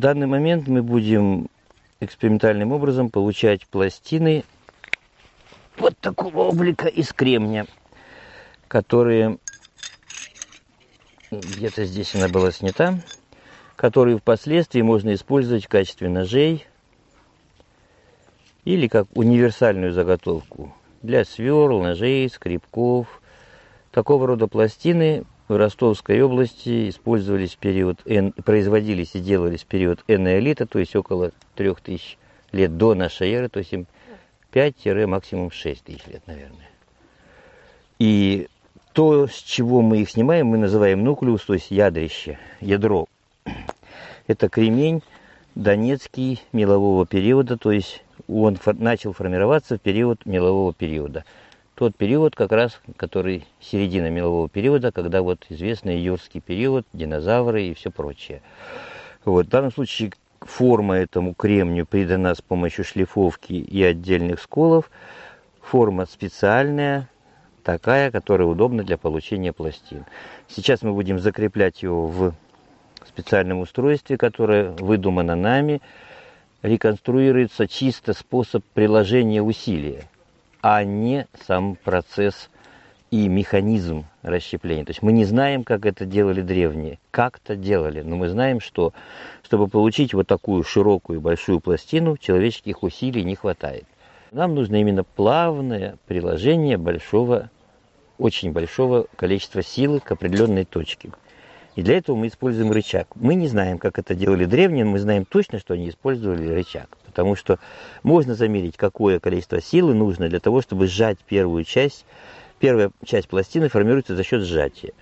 данный момент мы будем экспериментальным образом получать пластины вот такого облика из кремня, которые где-то здесь она была снята, которые впоследствии можно использовать в качестве ножей или как универсальную заготовку для сверл, ножей, скребков. Такого рода пластины в Ростовской области использовались в период, производились и делались в период энеолита, то есть около 3000 лет до нашей эры, то есть им 5 максимум 6 тысяч лет, наверное. И то, с чего мы их снимаем, мы называем нуклеус, то есть ядрище, ядро. Это кремень донецкий мелового периода, то есть он начал формироваться в период мелового периода. Тот период, как раз, который середина мелового периода, когда вот известный юрский период, динозавры и все прочее. Вот, в данном случае форма этому кремнию придана с помощью шлифовки и отдельных сколов. Форма специальная, такая, которая удобна для получения пластин. Сейчас мы будем закреплять его в специальном устройстве, которое выдумано нами. Реконструируется чисто способ приложения усилия, а не сам процесс и механизм расщепления. То есть мы не знаем, как это делали древние. Как-то делали, но мы знаем, что чтобы получить вот такую широкую большую пластину, человеческих усилий не хватает. Нам нужно именно плавное приложение большого, очень большого количества силы к определенной точке. И для этого мы используем рычаг. Мы не знаем, как это делали древние, но мы знаем точно, что они использовали рычаг. Потому что можно замерить, какое количество силы нужно для того, чтобы сжать первую часть. Первая часть пластины формируется за счет сжатия.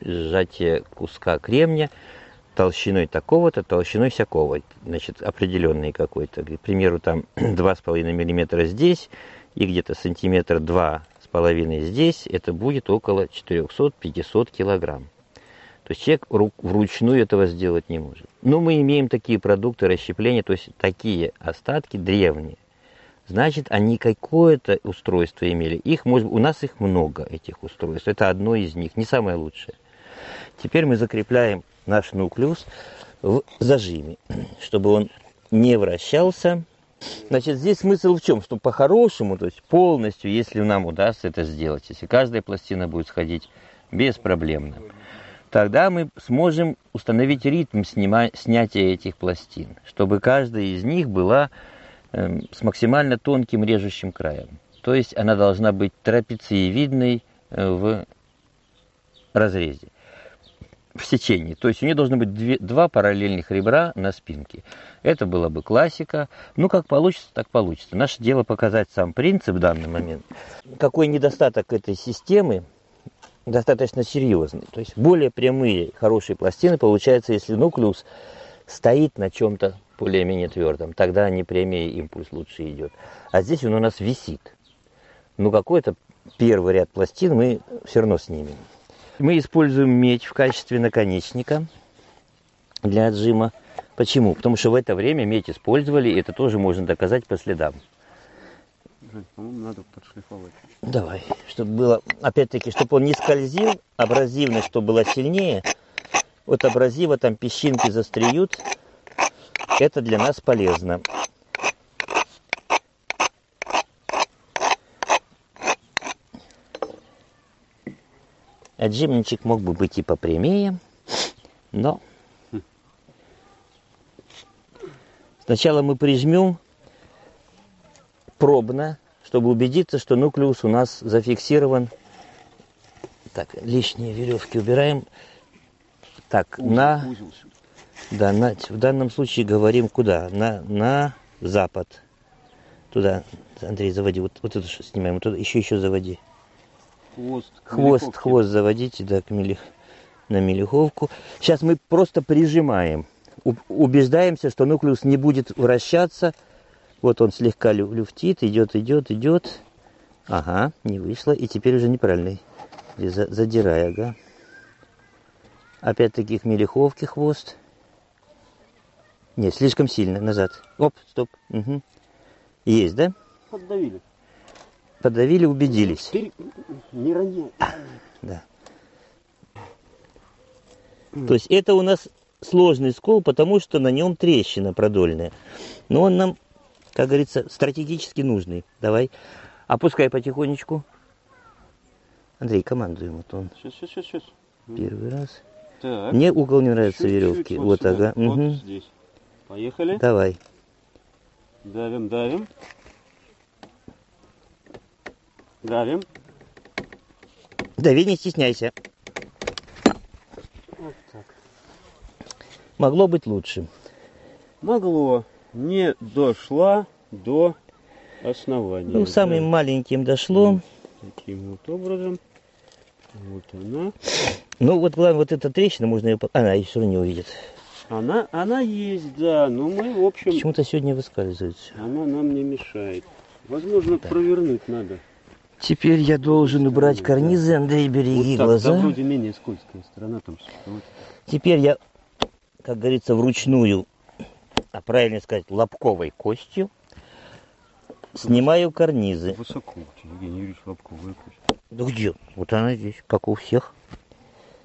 Сжатие куска кремня – толщиной такого-то, толщиной всякого, значит, определенный какой-то. К примеру, там 2,5 мм здесь и где-то сантиметр два с половиной здесь, это будет около 400-500 килограмм. То есть человек вручную этого сделать не может. Но мы имеем такие продукты расщепления, то есть такие остатки древние. Значит, они какое-то устройство имели. Их, может, у нас их много, этих устройств. Это одно из них, не самое лучшее. Теперь мы закрепляем наш нуклеус в зажиме, чтобы он не вращался. Значит, здесь смысл в чем? Что по-хорошему, то есть полностью, если нам удастся это сделать, если каждая пластина будет сходить беспроблемно, тогда мы сможем установить ритм снима, снятия этих пластин, чтобы каждая из них была э, с максимально тонким режущим краем. То есть она должна быть трапециевидной э, в разрезе в сечении. То есть у нее должны быть две, два параллельных ребра на спинке. Это была бы классика. Ну, как получится, так получится. Наше дело показать сам принцип в данный момент. Какой недостаток этой системы, достаточно серьезный. То есть более прямые, хорошие пластины получается, если нуклеус стоит на чем-то более-менее твердом. Тогда не прямее импульс лучше идет. А здесь он у нас висит. Ну, какой-то первый ряд пластин мы все равно снимем. Мы используем медь в качестве наконечника для отжима. Почему? Потому что в это время медь использовали, и это тоже можно доказать по следам. По-моему, надо подшлифовать. Давай, чтобы было, опять-таки, чтобы он не скользил, абразивность, чтобы была сильнее. Вот абразива там песчинки застреют, это для нас полезно. Отжимничек мог бы быть и попрямее, но сначала мы прижмем пробно, чтобы убедиться, что нуклеус у нас зафиксирован. Так, лишние веревки убираем. Так, узел, на, узел да, на, в данном случае говорим куда? На, на запад. Туда, Андрей, заводи. Вот, вот это снимаем. Вот туда, еще, еще заводи хвост. Хвост, хвост заводите, да, к мелих, на мелиховку. Сейчас мы просто прижимаем. убеждаемся, что нуклеус не будет вращаться. Вот он слегка люфтит, идет, идет, идет. Ага, не вышло. И теперь уже неправильный. Задирая, ага. Опять-таки к мелиховке хвост. Нет, слишком сильно, назад. Оп, стоп. Угу. Есть, да? Поддавили подавили, убедились. Не рони. Да. То есть это у нас сложный скол, потому что на нем трещина продольная. Но он нам, как говорится, стратегически нужный. Давай, опускай потихонечку. Андрей, командуй ему, то он Сейчас, сейчас, сейчас, сейчас. первый раз. Так. Мне угол не нравится чуть-чуть веревки. Вот, Вот, сюда, ага. вот мгм. здесь. Поехали. Давай. Давим, давим. Давим. Дави, не стесняйся. Вот так. Могло быть лучше. Могло. Не дошла до основания. Ну, самым Да, маленьким дошло. Таким вот образом. Вот она. Ну, вот главное, вот эта трещина, можно ее... Она ее все равно не увидит. Она, она есть, да. Но мы, в общем, Почему-то сегодня выскальзывает она нам не мешает. Возможно, провернуть надо. Теперь я должен убрать карнизы, Андрей, береги вот так, глаза. да, вроде менее скользкая сторона там. вот. Теперь я, как говорится, вручную, а правильно сказать, лобковой костью, снимаю карнизы. Высоко, у тебя, Евгений Юрьевич, лобковая кость. Да где? Вот она здесь, как у всех.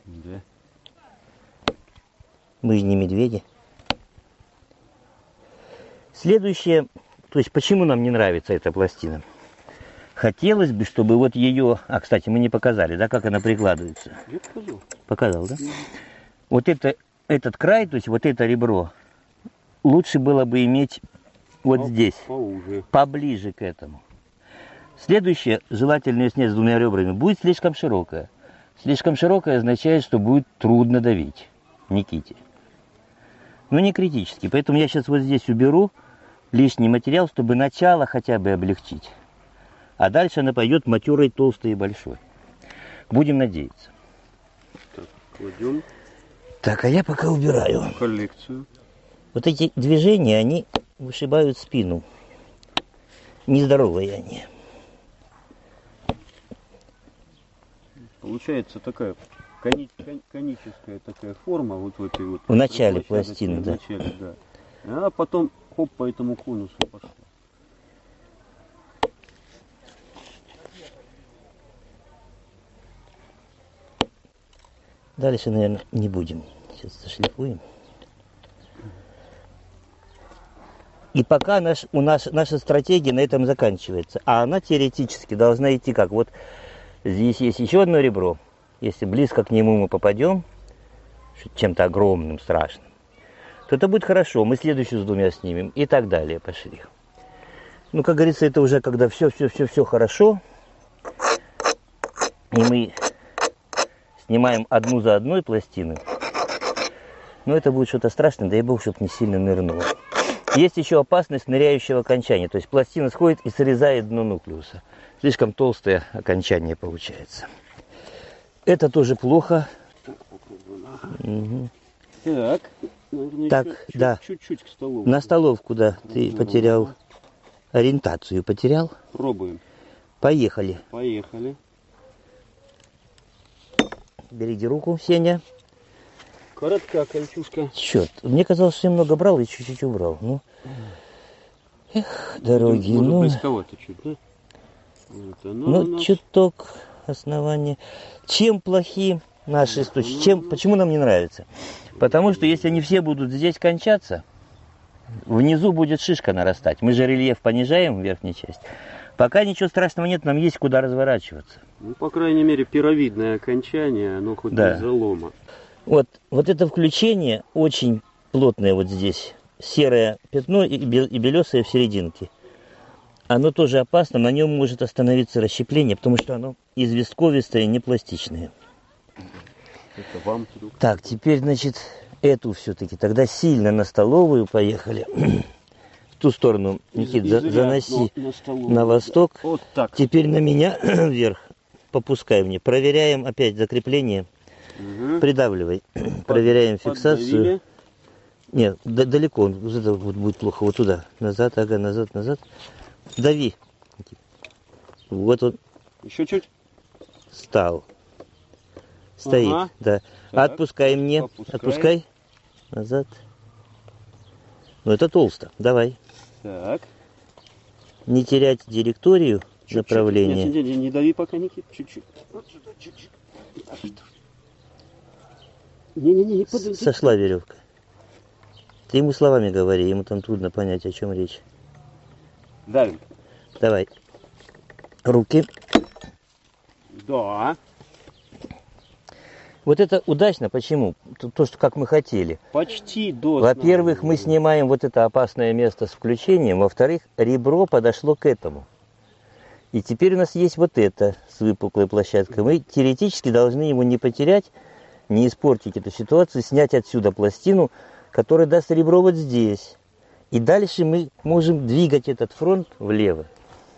Да. Мы же не медведи. Следующее, то есть почему нам не нравится эта пластина? Хотелось бы, чтобы вот ее, а, кстати, мы не показали, да, как она прикладывается. Я показал. Показал, да? Вот это, этот край, то есть вот это ребро, лучше было бы иметь вот По- здесь, Поуже. поближе к этому. Следующее, желательно снять с двумя ребрами, будет слишком широкая. Слишком широкая означает, что будет трудно давить Никите. Но не критически, поэтому я сейчас вот здесь уберу лишний материал, чтобы начало хотя бы облегчить. А дальше она пойдет матерой, толстой и большой. Будем надеяться. Так, кладем Так, а я пока убираю. коллекцию. Вот эти движения, они вышибают спину. Нездоровые они. Получается такая кони- кон- коническая такая форма вот в этой вот. В начале пластины, в да. начале, да. А потом хоп по этому конусу пошла. Дальше, наверное, не будем. Сейчас зашлифуем. И пока наш, у нас, наша стратегия на этом заканчивается. А она теоретически должна идти как? Вот здесь есть еще одно ребро. Если близко к нему мы попадем, чем-то огромным, страшным, то это будет хорошо. Мы следующую с двумя снимем и так далее пошли. Ну, как говорится, это уже когда все-все-все-все хорошо. И мы снимаем одну за одной пластины. Но это будет что-то страшное, дай бог, чтобы не сильно нырнуло. Есть еще опасность ныряющего окончания. То есть пластина сходит и срезает дно нуклеуса. Слишком толстое окончание получается. Это тоже плохо. Так, наверное, Так, еще да. чуть-чуть к столу. На столовку, да, ты потерял ориентацию, потерял. Пробуем. Поехали. Поехали. Береги руку, Сеня. Коротка кольчушка. Черт, мне казалось, что я много брал и чуть-чуть убрал. Ну, эх, дороги, Может, ну, близковато чуть, да? Вот ну, нас. чуток основания. Чем плохи наши стучи? Чем, почему нам не нравится? Потому что если они все будут здесь кончаться, внизу будет шишка нарастать. Мы же рельеф понижаем в верхней части. Пока ничего страшного нет, нам есть куда разворачиваться. Ну, по крайней мере, пировидное окончание, оно хоть Да. без залома. Вот, вот это включение очень плотное вот здесь. Серое пятно и, бел- и белесое в серединке. Оно тоже опасно, на нем может остановиться расщепление, потому что оно известковистое, не пластичное. Это вам друг. Так, теперь, значит, эту все-таки. Тогда сильно на столовую поехали. В ту сторону, Никит, за- заноси на, на восток. Вот так. Теперь на меня вверх. Попускай мне. Проверяем опять закрепление. Мгм. Придавливай. Проверяем фиксацию. Поддавили. Нет, д- далеко, вот это вот будет плохо. Вот туда. Назад, ага, назад, назад. Дави. Вот он Еще чуть. стал. Стоит, Ага. да. Так, Отпускай мне. попускай. Отпускай. Назад. Ну это толсто. Давай. Так. Не терять директорию Чуть-чуть. направления. Нет, не, не, не дави пока, Никит. Чуть-чуть. Вот сюда, чуть-чуть. Не-не-не, не подойди. Сошла веревка. Ты ему словами говори, ему там трудно понять, о чем речь. Давим. Давай. Руки. Да. Вот это удачно. Почему? То, то, что как мы хотели. Почти до Во-первых, мы снимаем вот это опасное место с включением. Во-вторых, ребро подошло к этому. И теперь у нас есть вот это с выпуклой площадкой. Мы теоретически должны его не потерять, не испортить эту ситуацию, снять отсюда пластину, которая даст ребро вот здесь. И дальше мы можем двигать этот фронт влево.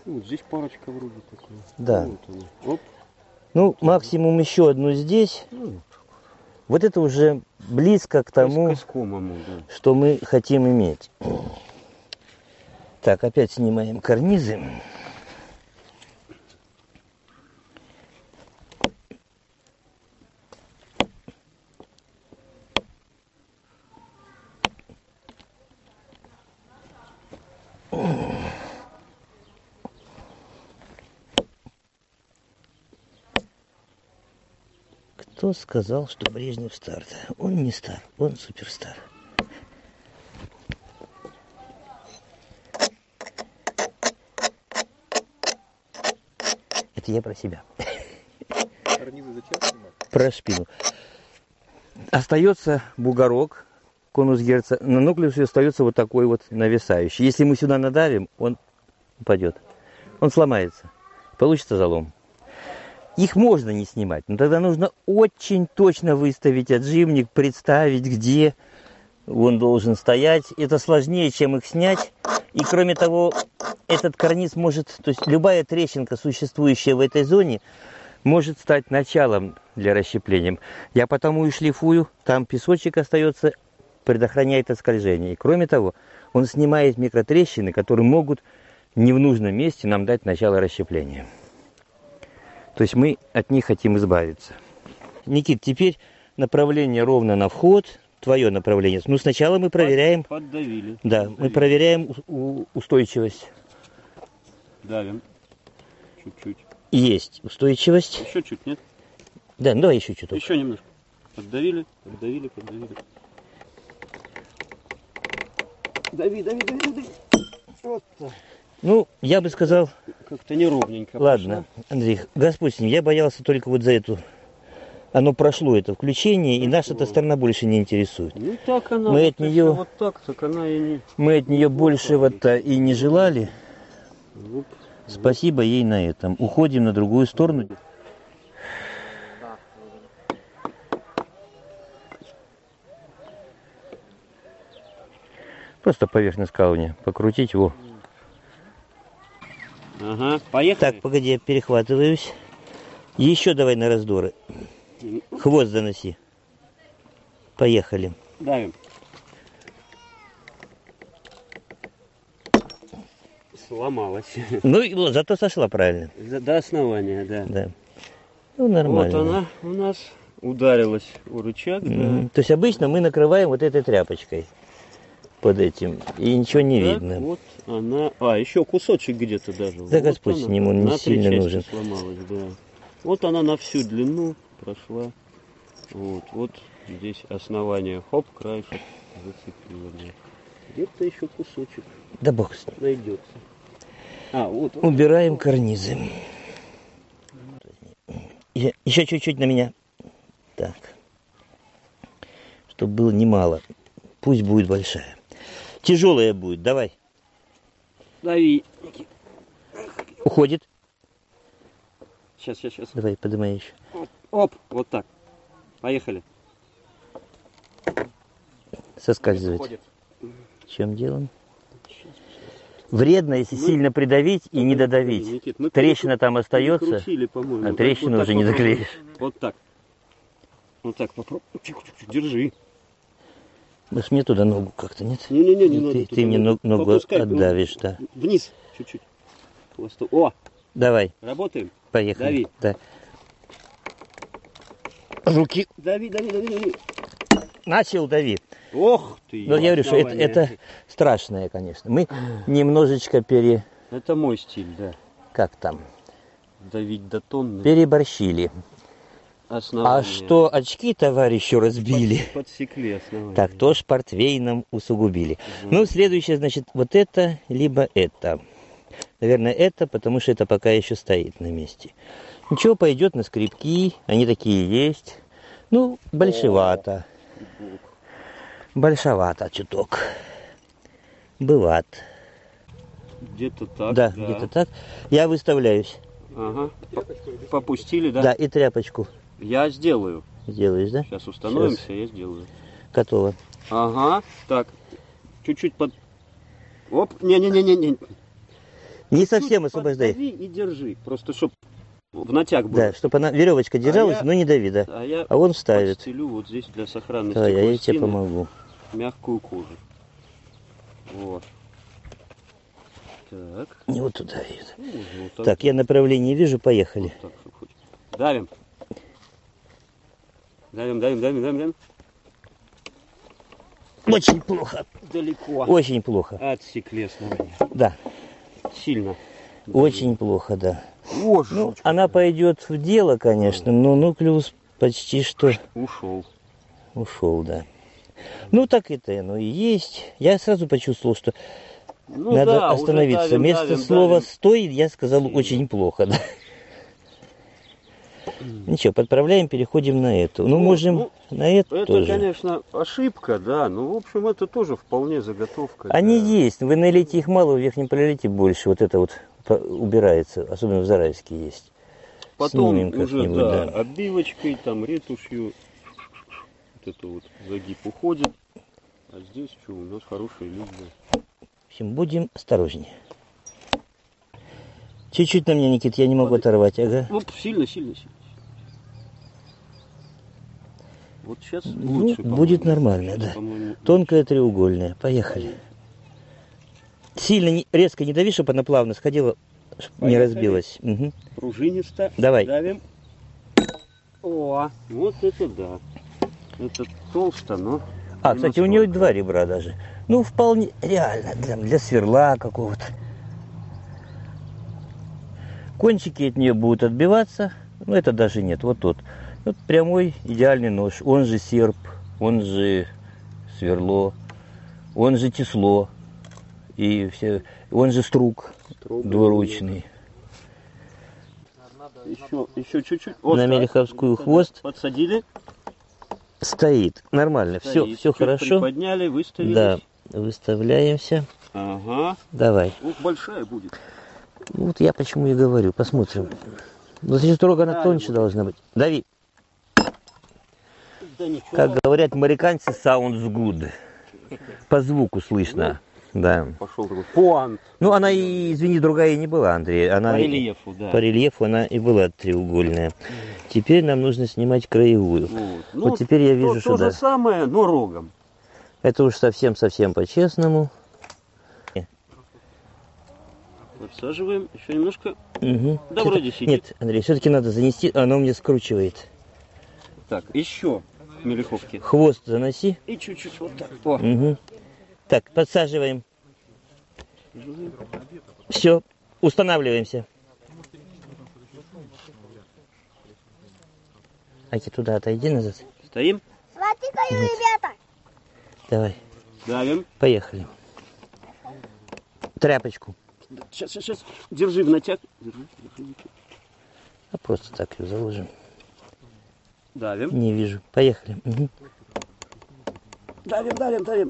Ну, здесь парочка вроде такая. Да. Вот. Ну, максимум еще одну здесь. Ну, Вот это уже близко к тому, искомому, да. что мы хотим иметь. Так, опять снимаем карнизы. Кто сказал, что Брежнев стар? Он не стар, он суперстар. Это я про себя. Карнизы зачем снимать? Про спину. Остается бугорок, конус герца. На нуклеусе остается вот такой вот нависающий. Если мы сюда надавим, он упадет. Он сломается. Получится залом. Их можно не снимать, но тогда нужно очень точно выставить отжимник, представить, где он должен стоять. Это сложнее, чем их снять. И кроме того, этот карниз может, то есть любая трещинка, существующая в этой зоне, может стать началом для расщепления. Я потому и шлифую, там песочек остается, предохраняет от скольжения. И кроме того, он снимает микротрещины, которые могут не в нужном месте нам дать начало расщепления. То есть мы от них хотим избавиться. Никит, теперь направление ровно на вход, твое направление. Ну, сначала мы проверяем, Поддавили. да, мы Поддавили. проверяем у- у- устойчивость. Давим. Чуть-чуть. Есть устойчивость. Еще чуть, нет? Да, ну давай еще чуток. Еще немножко. Поддавили, поддавили, поддавили. Дави, дави, дави, дави. Вот так. Ну, я бы сказал, Как-то неровненько. ладно, Андрей, Господь с ним, я боялся только вот за эту... Оно прошло, это включение, и наша эта сторона больше не интересует. пошло. Ну так она. Мы вот от если Вот так, так она и не. Мы от нее большего-то и не желали. Вуп. Спасибо ей на этом. Уходим на другую сторону. Просто поверхность камня покрутить его. Ага, поехали. Так, погоди, я перехватываюсь. Еще давай на раздоры. Хвост заноси. Поехали. Давим. Сломалась. Ну, зато сошла правильно. За- До основания, да. Да. Ну, нормально. Вот она у нас ударилась у рычаг, да. Мгм. То есть обычно мы накрываем вот этой тряпочкой под этим, и ничего не Так, видно. Вот она. А, еще кусочек где-то даже. Да Вот Господь она с ним, он не сильно нужен. сломалась, да. Вот она на всю длину прошла. Вот, вот здесь основание, хоп, краешек зацепило. Где-то еще кусочек Да бог с ним. найдется. А, вот он. Убираем карнизы. Еще чуть-чуть на меня. Так. Чтобы было немало. Пусть будет большая. Тяжелая будет. Давай. Дави. Уходит. Сейчас, сейчас, сейчас. Давай, поднимай еще. Оп, вот так. Поехали. Соскальзывать. Ходит. В чем дело? Вредно, если Мы- сильно придавить и не додавить. Никит, мы Трещина там остается, Крутили, а Вот- трещину вот уже не попробуй. заклеишь. Вот так. Вот так попробуй. Держи. Может, мне туда ногу как-то, нет? Не-не-не, не ты, надо. ты мне ногу. ног- ногу отдавишь, да. Вниз чуть-чуть. Хвосту. О, Давай, работаем. поехали. Дави. Да. Руки Дави, дави, дави, дави. начал дави. Ох ты. Но Ну, я говорю, что это, это страшное, конечно. Мы немножечко пере... Это мой стиль, да. Как там? Давить до тонны. Переборщили. Основание. А что очки товарищу разбили, Под- Подсекли основание. так то ж портвейном усугубили. Ну, следующее, значит, вот это, либо это. Наверное, это, потому что это пока еще стоит на месте. Ничего, пойдет на скрипки, они такие есть. Ну, большевато. Большевато чуток. Бывает. Где-то так. да, где-то так. Я выставляюсь. Ага. Попустили, да? Да, и тряпочку Я сделаю. сделаешь, да? Сейчас установимся, я сделаю. Готово. Ага. Так. Чуть-чуть под... Оп. Не-не-не-не-не. Не совсем Чуть освобождай. и держи. Просто чтоб в натяг был. Да, чтобы она веревочка держалась, я- но не дави, да. А я А он вставит. подстелю вот здесь для сохранности Давай, я тебе помогу. мягкую кожу. Вот. Так. Не вот туда. Ну, вот так. Так, я направление вижу, поехали. Вот так. Давим. Давим, давим, давим, давим, давим. Очень плохо. Далеко. Очень плохо. Отсекли основание. Да, Сильно. очень плохо, да. О, Ну, она пойдет в дело, конечно, но нуклеус почти что Ушел. ушел, да. Ну, так это оно и есть. Я сразу почувствовал, что Ну, надо да, остановиться. давим, Вместо давим, слова давим. «стой» я сказал очень плохо, да. Ничего, подправляем, переходим на эту. Ну, Ну, можем ну, на эту Это, тоже. конечно, ошибка, да. Ну, в общем, это тоже вполне заготовка. Они да. есть. Вы налейте их мало, в верхнем пролете больше. Вот это вот убирается. Особенно в Зарайске есть. Потом Снимем уже, да, да. оббивочкой, там, ретушью. Вот это вот загиб уходит. А здесь что, у нас хорошая линия. В общем, будем осторожнее. Чуть-чуть на меня, Никит, я не могу оторвать. Ага. Оп, сильно, сильно, сильно. Вот сейчас Ну, лучше, будет по-моему. нормально, да. Тонкая треугольная. Поехали. Сильно, не- резко не дави, чтобы она плавно сходила, чтоб не разбилась. Мгм. Пружинисто. Давай. Давим. О, вот это да. Это толсто, но... А, не кстати, у нее два ребра даже. Ну, вполне реально, для, для сверла какого-то. Кончики от нее будут отбиваться. Ну, это даже нет, вот тут. Вот прямой идеальный нож. Он же серп, он же сверло, он же тесло. И все, он же струк Строго. двуручный. Еще, еще чуть-чуть. На Мелеховскую хвост. Подсадили. Стоит. Нормально. Все, Стоит. все Чуть хорошо. Приподняли, выставили. Да. Выставляемся. Ага. Давай. Ух, большая будет. Вот я почему и говорю, посмотрим. Но значит, строго она Да, тоньше вот. должна быть. Дави. Да ничего. Как говорят американцы, sounds good. По звуку слышно. Да. Пошел такой пуант. Ну, она и, извини, другая и не была, Андрей. Она По рельефу, да. По рельефу она и была треугольная. Теперь нам нужно снимать краевую. Вот, Вот теперь я то- вижу, то, что же да. самое, но рогом. Это уж совсем-совсем по-честному. Подсаживаем еще немножко. Угу. Да вроде сидит. Нет, Андрей, все-таки надо занести, оно мне скручивает. Так, еще мелеховки. Хвост заноси. И чуть-чуть вот так. О, Угу. Так, подсаживаем. Все, устанавливаемся. Аки туда отойди назад. стоим, Смотри-ка, ребята! Давай, давим. поехали. Тряпочку. Сейчас, сейчас, сейчас. Держи в натяг. Держи, держи. А просто так ее заложим. Давим. Не вижу. Поехали. Давим, давим, давим.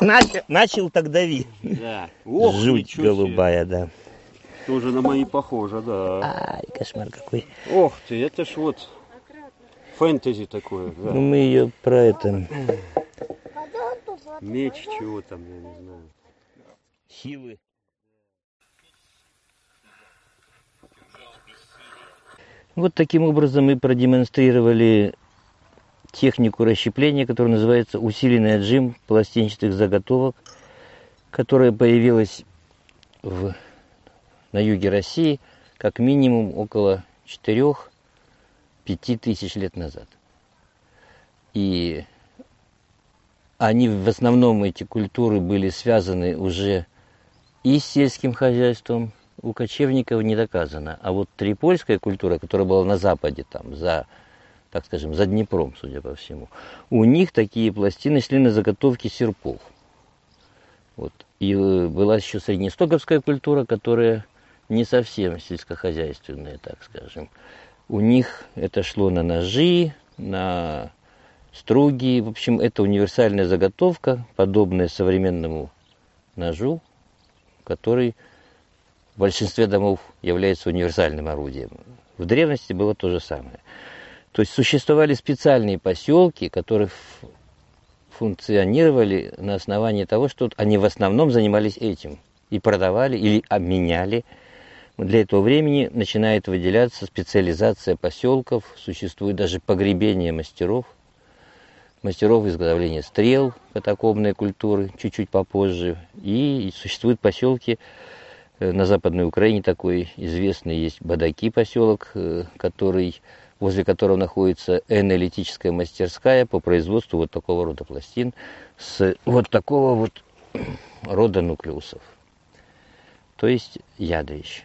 Начал, начал так дави. Да. Ох, Жуть ничего себе. голубая, да. Тоже на мои похоже, да. Ай, кошмар какой. Ох ты, это ж вот фэнтези такое, да. Ну мы ее про это. Меч чего там, я не знаю. Силы. Вот таким образом мы продемонстрировали технику расщепления, которая называется усиленный отжим пластинчатых заготовок, которая появилась в, на юге России как минимум около 4-5 тысяч лет назад. И они в основном, эти культуры, были связаны уже и с сельским хозяйством, у кочевников не доказано. А вот трипольская культура, которая была на западе, там, за, так скажем, за Днепром, судя по всему, у них такие пластины шли на заготовки серпов. Вот. И э, была еще среднестоковская культура, которая не совсем сельскохозяйственная, так скажем. У них это шло на ножи, на струги. В общем, это универсальная заготовка, подобная современному ножу, который в большинстве домов является универсальным орудием. В древности было то же самое. То есть существовали специальные поселки, которые функционировали на основании того, что они в основном занимались этим и продавали или обменяли. Для этого времени начинает выделяться специализация поселков, существует даже погребение мастеров, мастеров изготовления стрел, катакомной культуры, чуть-чуть попозже. И существуют поселки, на Западной Украине такой известный есть Бадаки поселок, э, который возле которого находится энолитическая мастерская по производству вот такого рода пластин с вот такого вот рода нуклеусов, то есть ядовищ.